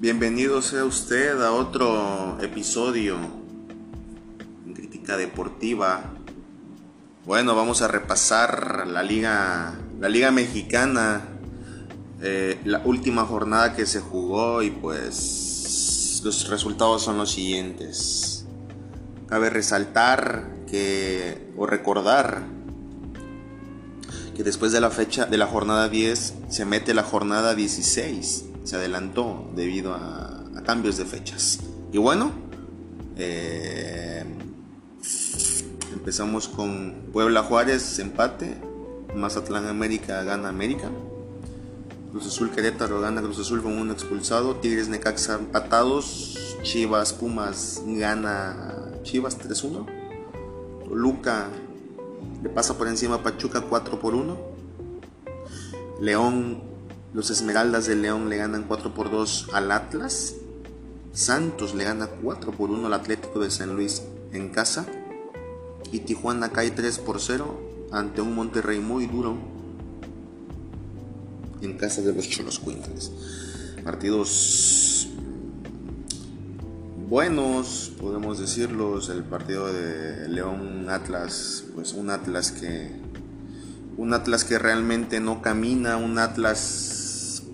Bienvenido sea usted a otro episodio en Crítica Deportiva. Bueno, vamos a repasar la liga, la liga mexicana, eh, la última jornada que se jugó y pues los resultados son los siguientes. Cabe resaltar que o recordar que después de la fecha de la jornada 10 se mete la jornada 16 se adelantó debido a, cambios de fechas. Y bueno, eh, empezamos con Puebla Juárez, empate. Mazatlán América gana América. Cruz Azul Querétaro gana Cruz Azul con un expulsado. Tigres Necaxa empatados. Chivas Pumas gana Chivas 3-1. Toluca le pasa por encima a Pachuca 4 por 1. León los Esmeraldas de León le ganan 4 por 2 al Atlas. Santos le gana 4 por 1 al Atlético de San Luis en casa. Y Tijuana cae 3 por 0 ante un Monterrey muy duro en casa de los Cholos Quintles. Partidos buenos, podemos decirlos. El partido de León Atlas, pues un Atlas que un Atlas que realmente no camina, un Atlas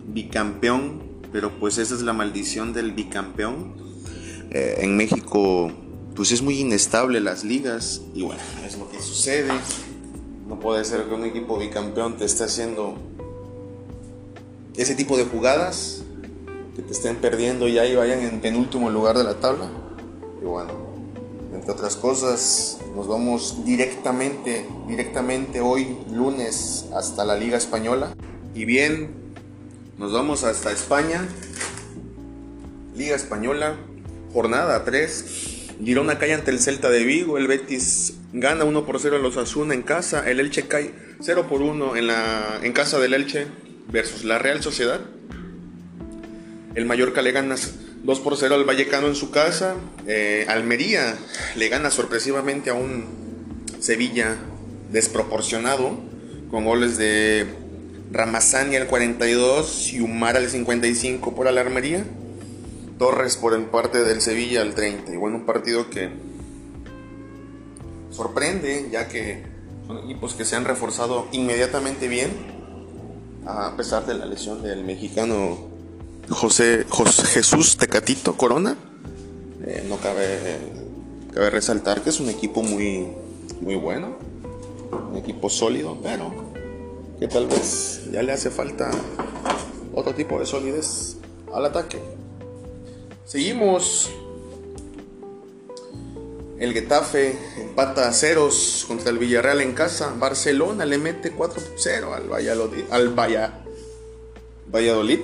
bicampeón, pero pues esa es la maldición del bicampeón. Eh, en México pues es muy inestable las ligas y bueno, es lo que sucede. No puede ser que un equipo bicampeón te esté haciendo ese tipo de jugadas, que te estén perdiendo y ahí vayan en penúltimo lugar de la tabla. Y bueno, entre otras cosas, nos vamos directamente, directamente hoy lunes hasta la Liga Española. Y bien, nos vamos hasta España. Liga Española. Jornada 3. Girona cae ante el Celta de Vigo. El Betis gana 1 por 0 a los Asuna en casa. El Elche cae 0 por 1 en, casa del Elche versus la Real Sociedad. El Mallorca le gana 2 por 0 al Vallecano en su casa. Eh, Almería le gana sorpresivamente a un Sevilla desproporcionado con goles de Ramazani al 42 y al 55 por Alarmería. Torres por el parte del Sevilla al 30. Y bueno, un partido que sorprende, ya que son equipos que se han reforzado inmediatamente bien, a pesar de la lesión del mexicano José, Jesús Tecatito Corona. Eh, no cabe, cabe resaltar que es un equipo muy, muy bueno, un equipo sólido, pero que tal vez ya le hace falta otro tipo de solidez al ataque. Seguimos. El Getafe empata a ceros contra el Villarreal en casa. Barcelona le mete 4-0 al Valladolid. Al Valladolid.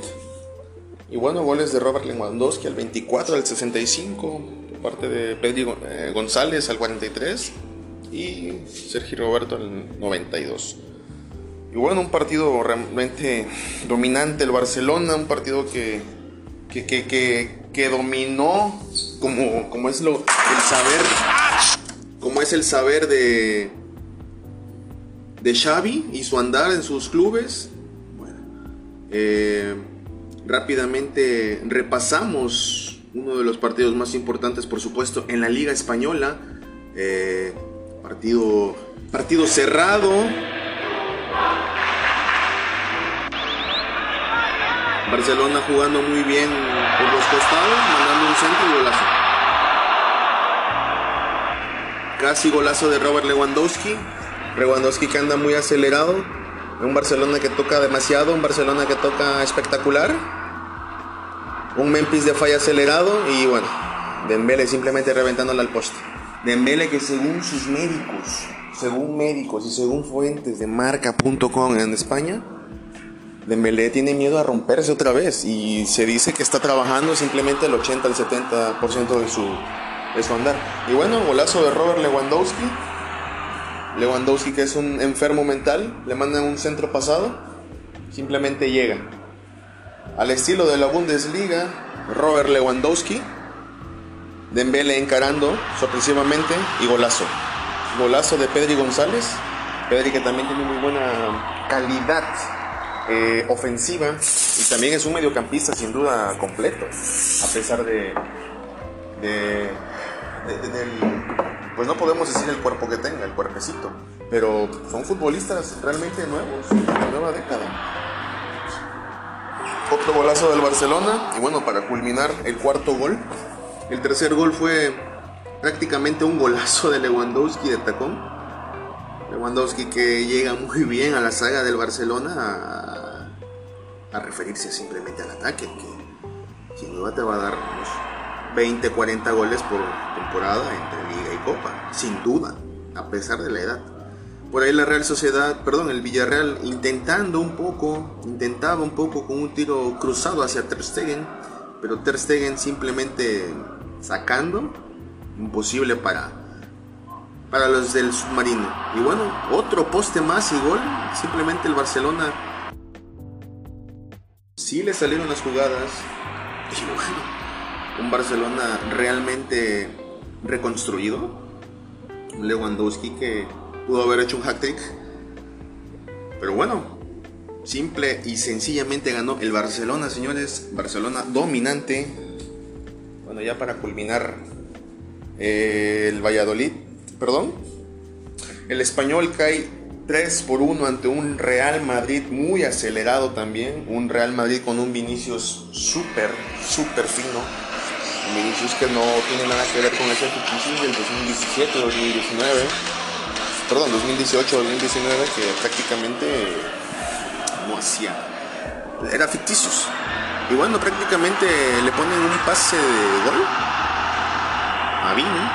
Y bueno, goles de Robert Lewandowski al 24, al 65, por parte de Pedro eh, González al 43 y Sergio Roberto al 92. Y bueno, un partido realmente dominante el Barcelona, un partido que, que, que, que, dominó como, como es lo, el saber, como es el saber de, de Xavi y su andar en sus clubes. Bueno, eh, rápidamente repasamos uno de los partidos más importantes, por supuesto, en la Liga Española. Eh, partido, partido cerrado Barcelona jugando muy bien por los costados, mandando un centro y golazo. Casi golazo de Robert Lewandowski. Lewandowski que anda muy acelerado. Un Barcelona que toca demasiado, un Barcelona que toca espectacular. Un Memphis de falla acelerado y bueno, Dembele simplemente reventándole al poste. Dembele que según sus médicos, según médicos y según fuentes de marca.com en España, Dembélé tiene miedo a romperse otra vez y se dice que está trabajando simplemente el 80 al 70% de su, de su andar. Y bueno, golazo de Robert Lewandowski. Lewandowski que es un enfermo mental, le mandan un centro pasado, simplemente llega. Al estilo de la Bundesliga, Robert Lewandowski, Dembele encarando sorpresivamente y golazo. Golazo de Pedri González. Pedri que también tiene muy buena calidad eh, ofensiva y también es un mediocampista sin duda completo, a pesar de, pues no podemos decir el cuerpo que tenga, el cuerpecito, pero son futbolistas realmente nuevos, de nueva década. Otro golazo del Barcelona y bueno, para culminar el cuarto gol, el tercer gol fue prácticamente un golazo de Lewandowski de tacón. Lewandowski que llega muy bien a la saga del Barcelona a, referirse simplemente al ataque, que sin duda te va a dar unos 20, 40 goles por temporada entre liga y copa, sin duda, a pesar de la edad. Por ahí la Real Sociedad, perdón, el Villarreal intentando un poco, intentaba un poco con un tiro cruzado hacia Ter Stegen, pero Ter Stegen simplemente sacando imposible para, para los del submarino. Y bueno, otro poste más y gol. Simplemente el Barcelona sí le salieron las jugadas. Bueno, un Barcelona realmente reconstruido. Lewandowski que pudo haber hecho un hat-trick. Pero bueno, simple y sencillamente ganó el Barcelona, señores. Barcelona dominante. Ya para culminar el Valladolid, perdón, el español cae 3 por 1 ante un Real Madrid muy acelerado también, un Real Madrid con un Vinicius súper, súper fino, un Vinicius que no tiene nada que ver con ese Vinicius del 2017, 2019, perdón, 2018, 2019, que prácticamente no hacía, era ficticios. Y bueno, prácticamente le ponen un pase de gol a Vini.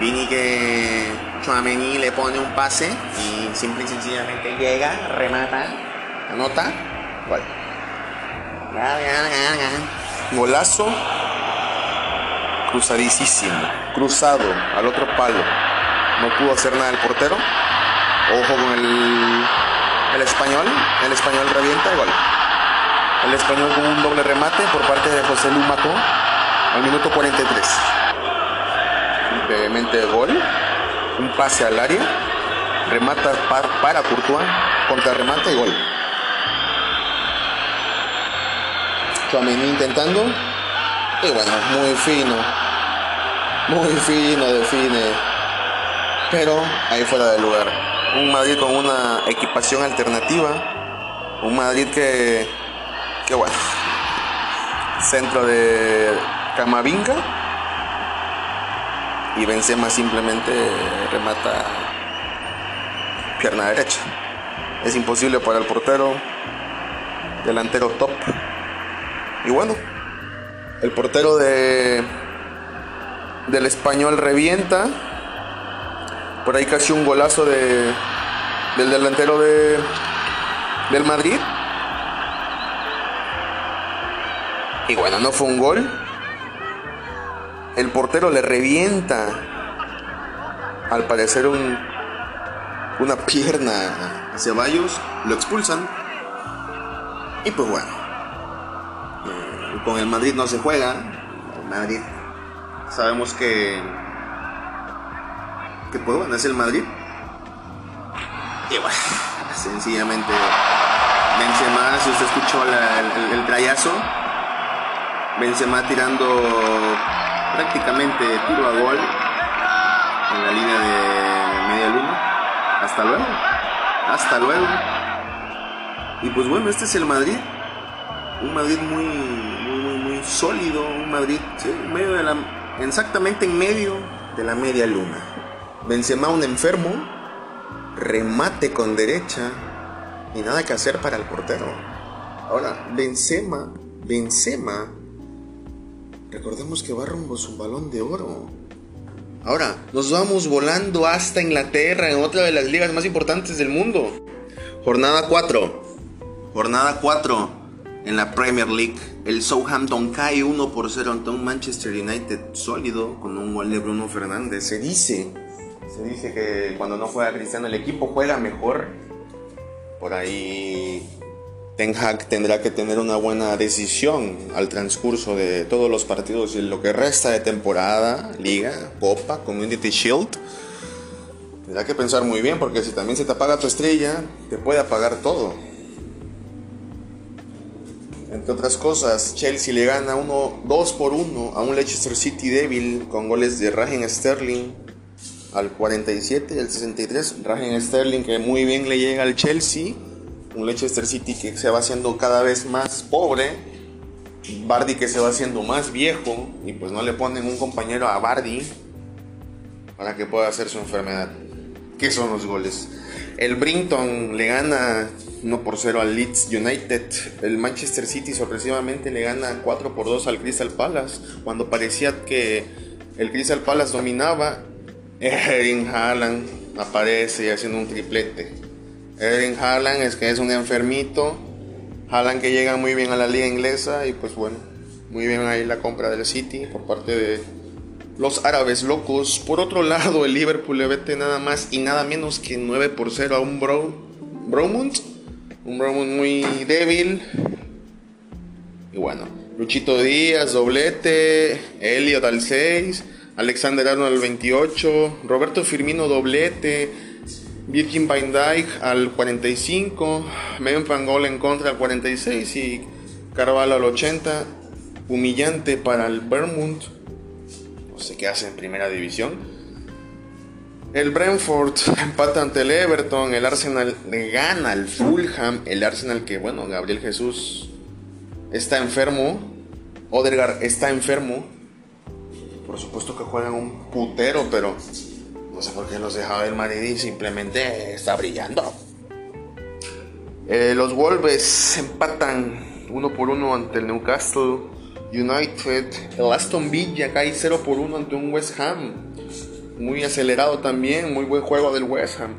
Vini que Chouameni le pone un pase y simple y sencillamente llega, remata, anota, gol. Golazo cruzadísimo, cruzado al otro palo. No pudo hacer nada el portero. Ojo con el, el español. El español revienta y gol. El español con un doble remate por parte de José Lu Mató al minuto 43 brevemente gol, un pase al área, remata para Courtois, contra remata y gol. Chouameni intentando y bueno, muy fino, muy fino define, pero ahí fuera del lugar. Un Madrid con una equipación alternativa, un Madrid que, que bueno, centro de Camavinga y Benzema simplemente remata pierna derecha. Es imposible para el portero, delantero top. Y bueno, el portero de del español revienta. Por ahí casi un golazo de del delantero de del Madrid. Y bueno, no fue un gol, el portero le revienta, al parecer, un, una pierna a Ceballos, lo expulsan. Y pues bueno, eh, con el Madrid no se juega. El Madrid, sabemos que, que pues bueno, el Madrid. Y bueno, sencillamente Benzema, si usted escuchó el, el, Benzema tirando prácticamente tiro a gol en la línea de media luna. Hasta luego. Hasta luego. Y pues bueno, este es el Madrid. Un Madrid muy, muy, muy, sólido. Un Madrid, en medio de la, exactamente en medio de la media luna. Benzema un enfermo. Remate con derecha. Y nada que hacer para el portero. Ahora, Benzema, Benzema Recordemos que va rumbo su balón de oro. Ahora, nos vamos volando hasta Inglaterra, en otra de las ligas más importantes del mundo. Jornada 4. Jornada 4 en la Premier League. El Southampton cae 1 por 0 ante un Manchester United sólido con un gol de Bruno Fernández. Se dice, se dice que cuando no juega Cristiano el equipo juega mejor. Por ahí Ten Hag tendrá que tener una buena decisión al transcurso de todos los partidos y lo que resta de temporada, liga, copa, community shield. Tendrá que pensar muy bien porque si también se te apaga tu estrella, te puede apagar todo. Entre otras cosas, Chelsea le gana 1, 2 por 1 a un Leicester City débil con goles de Raheem Sterling al 47 y al 63. Raheem Sterling que muy bien le llega al Chelsea. Leicester City que se va haciendo cada vez más pobre. Bardi que se va haciendo más viejo y pues no le ponen un compañero a Bardi para que pueda hacer su enfermedad. ¿Qué son los goles? El Brinton le gana 1 por 0 al Leeds United. El Manchester City sorpresivamente le gana 4 por 2 al Crystal Palace. Cuando parecía que el Crystal Palace dominaba, Erin Haaland aparece haciendo un triplete. Erin Haaland es que es un enfermito. Haaland que llega muy bien a la liga inglesa y pues bueno, muy bien ahí la compra del City por parte de los árabes locos. Por otro lado, el Liverpool le vete nada más y nada menos que 9 por 0 a un Bro, Bromund. Un Bromund muy débil. Y bueno, Luchito Díaz, doblete. Elliot al 6. Alexander Arnold al 28. Roberto Firmino, doblete. Virgin Van Dijk al 45. Megan Van Gol en contra al 46. Y Carvalho al 80. Humillante para el Vermont no sé qué hace en primera división. El Brentford empata ante el Everton, el Arsenal gana al Fulham, el Arsenal que, bueno, Gabriel Jesús está enfermo, Odegaard está enfermo, por supuesto que juegan un putero, pero no los dejaba el Madrid simplemente está brillando. Eh, los Wolves empatan uno por uno ante el Newcastle. United, el Aston Villa cae 0 por 1 ante un West Ham. Muy acelerado también, muy buen juego del West Ham.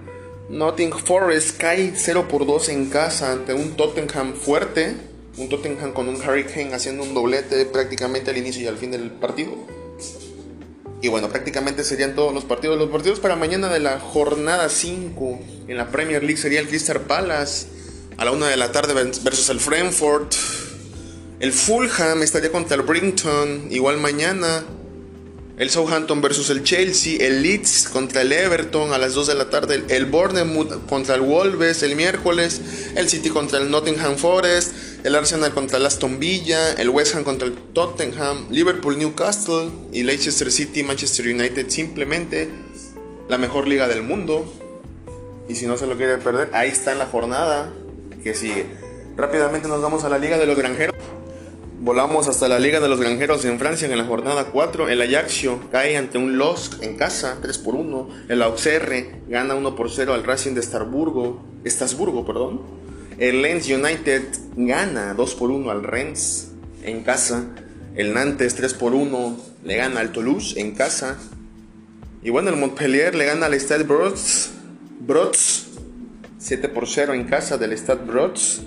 Nottingham Forest cae 0 por 2 en casa ante un Tottenham fuerte. Un Tottenham con un Harry Kane haciendo un doblete prácticamente al inicio y al fin del partido. Y bueno, prácticamente serían todos los partidos. Los partidos para mañana de la jornada 5 en la Premier League sería el Crystal Palace a la 1 de la tarde versus el Frankfurt. El Fulham estaría contra el Brinton, igual mañana. El Southampton versus el Chelsea. El Leeds contra el Everton a las 2 de la tarde. El Bournemouth contra el Wolves el miércoles. El City contra el Nottingham Forest. El Arsenal contra el Aston Villa. El West Ham contra el Tottenham. Liverpool Newcastle. Y Leicester City Manchester United. Simplemente la mejor liga del mundo. Y si no se lo quiere perder, ahí está la jornada que sigue. Rápidamente nos vamos a la Liga de los Granjeros. Volamos hasta la Liga de los Granjeros en Francia en la jornada 4. El Ajaxio cae ante un LOSC en casa 3 por 1. El Auxerre gana 1 por 0 al Racing de Estrasburgo, Estrasburgo. Perdón. El Lens United gana 2 por 1 al Rennes en casa. El Nantes 3 por 1 le gana al Toulouse en casa. Y bueno, el Montpellier le gana al Stade Brods, Brods 7 por 0 en casa del Stade Brods.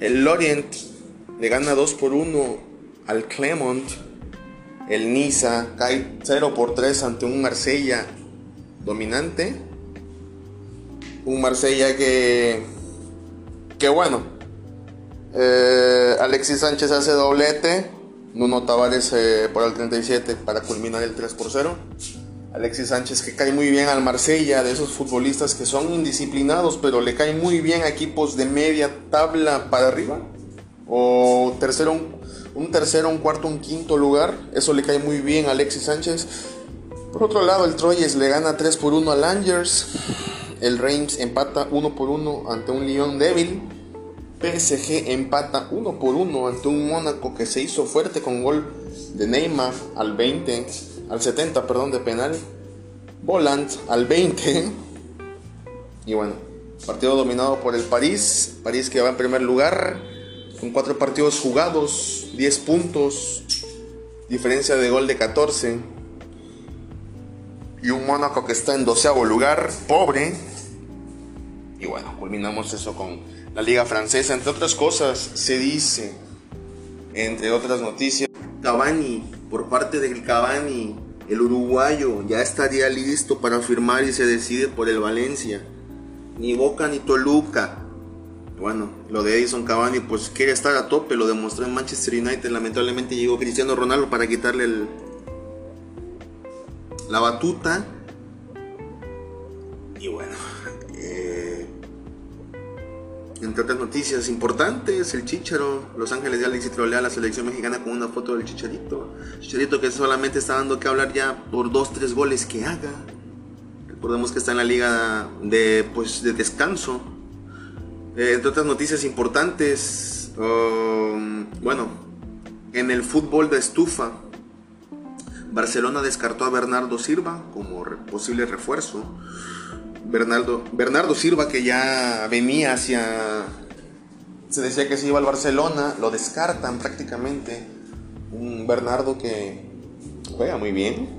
El Lorient le gana 2 por 1 al Clermont. El Niza cae 0 por 3 ante un Marsella dominante. Un Marsella que, que bueno, eh, Alexis Sánchez hace doblete. Nuno Tavares eh, por el 37 para culminar el 3 por 0. Alexis Sánchez que cae muy bien al Marsella, de esos futbolistas que son indisciplinados, pero le cae muy bien a equipos de media tabla para arriba o tercero, un, tercero, un cuarto, un quinto lugar. Eso le cae muy bien a Alexis Sánchez. Por otro lado, el Troyes le gana 3 por 1 al Angers. El Reims empata 1 por 1 ante un Lyon débil. PSG empata 1 por 1 ante un Mónaco que se hizo fuerte con gol de Neymar al 20, al 70, perdón, de penal. Volant al 20. Y bueno, partido dominado por el París. París que va en primer lugar con cuatro partidos jugados, 10 puntos, diferencia de gol de 14. Y un Mónaco que está en doceavo lugar, pobre. Y bueno, culminamos eso con la liga francesa. Entre otras cosas, se dice, entre otras noticias, Cavani, por parte del Cavani, el uruguayo ya estaría listo para firmar y se decide por el Valencia. Ni Boca ni Toluca bueno, lo de Edison Cavani pues quiere estar a tope, lo demostró en Manchester United, lamentablemente llegó Cristiano Ronaldo para quitarle el, la batuta. Y bueno, eh, Entre otras noticias importantes, el Chicharo, Los Ángeles de Alex trolea a la selección mexicana con una foto del Chicharito. Chicharito que solamente está dando que hablar ya por dos, tres goles que haga. Recordemos que está en la liga de, pues, de descanso. Eh, entre otras noticias importantes, um, bueno, en el fútbol de estufa, Barcelona descartó a Bernardo Silva como posible refuerzo. Bernardo, Bernardo Silva que ya venía hacia... Se decía que se iba al Barcelona, lo descartan prácticamente. Un Bernardo que juega muy bien,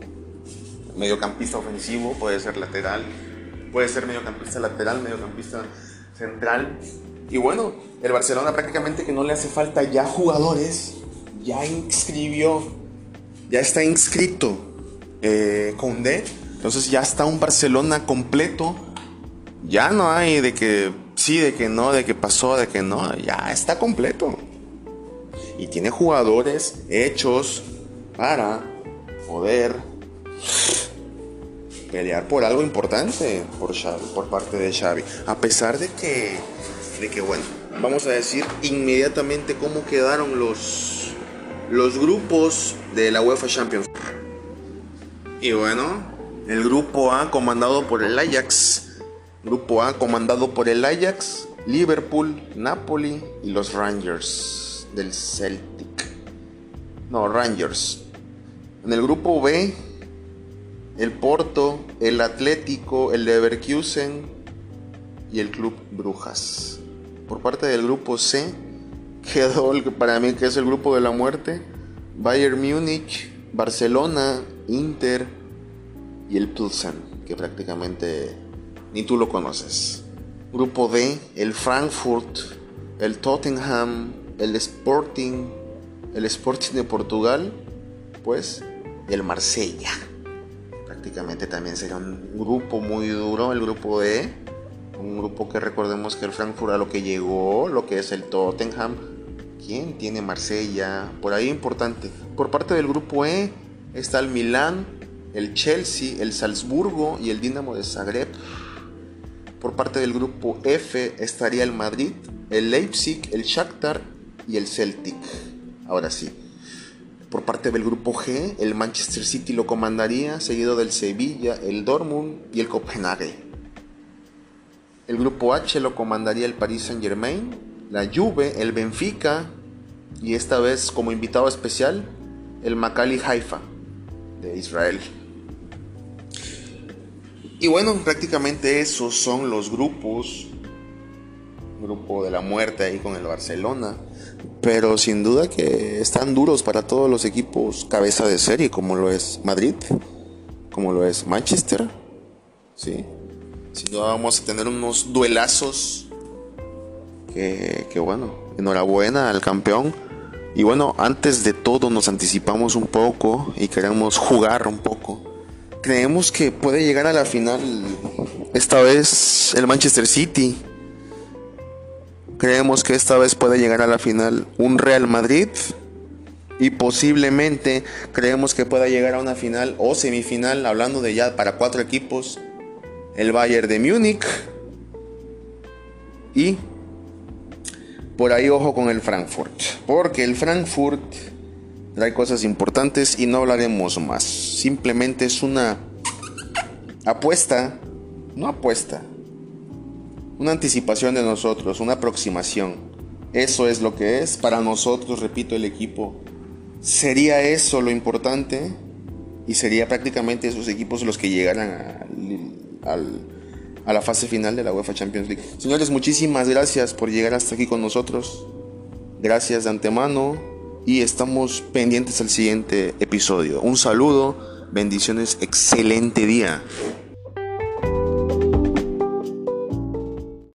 mediocampista ofensivo, puede ser lateral, puede ser mediocampista lateral, mediocampista central. Y bueno, el Barcelona prácticamente que no le hace falta ya jugadores, ya inscribió, ya está inscrito eh, con D entonces ya está un Barcelona completo. Ya no hay de que sí, de que no, de que pasó, de que no. Ya está completo. Y tiene jugadores hechos para poder pelear por algo importante por, por parte de Xavi. A pesar de que, de que, bueno, vamos a decir inmediatamente cómo quedaron los, los grupos de la UEFA Champions. Y bueno, el grupo A comandado por el Ajax. Grupo A comandado por el Ajax, Liverpool, Napoli y los Rangers del Celtic. No, Rangers. En el grupo B, el Porto, el Atlético, el Leverkusen y el Club Brujas. Por parte del grupo C, quedó el, para mí que es el grupo de la muerte. Bayern Múnich, Barcelona, Inter, y el Pilsen, que prácticamente ni tú lo conoces. Grupo D, el Frankfurt, el Tottenham, el Sporting, el Sporting de Portugal, pues el Marsella. Prácticamente también será un grupo muy duro, el grupo D. Un grupo que recordemos que el Frankfurt a lo que llegó, lo que es el Tottenham. ¿Quién tiene Marsella? Por ahí importante. Por parte del grupo E está el Milán, el Chelsea, el Salzburgo y el Dinamo de Zagreb. Por parte del grupo F estaría el Madrid, el Leipzig, el Shakhtar y el Celtic. Ahora sí. Por parte del grupo G, el Manchester City lo comandaría, seguido del Sevilla, el Dortmund y el Copenhague. El grupo H lo comandaría el Paris Saint-Germain, la Juve, el Benfica y esta vez como invitado especial el Maccabi Haifa de Israel. Y bueno, prácticamente esos son los grupos. Grupo de la muerte ahí con el Barcelona. Pero sin duda que están duros para todos los equipos cabeza de serie, como lo es Madrid, como lo es Manchester. Sí. Sin duda vamos a tener unos duelazos. Que, bueno, enhorabuena al campeón. Y bueno, antes de todo nos anticipamos un poco y queremos jugar un poco creemos que puede llegar a la final esta vez el Manchester City. Creemos que esta vez puede llegar a la final un Real Madrid. Y posiblemente creemos que pueda llegar a una final o semifinal, hablando de ya para cuatro equipos, el Bayern de Múnich. Y por ahí ojo con el Frankfurt. Porque el Frankfurt hay cosas importantes y no hablaremos más. Simplemente es una apuesta, no apuesta, una anticipación de nosotros, una aproximación. Eso es lo que es para nosotros, repito, el equipo. Sería eso lo importante y sería prácticamente esos equipos los que llegaran a la fase final de la UEFA Champions League. Señores, muchísimas gracias por llegar hasta aquí con nosotros. Gracias de antemano y estamos pendientes al siguiente episodio. Un saludo, bendiciones, excelente día.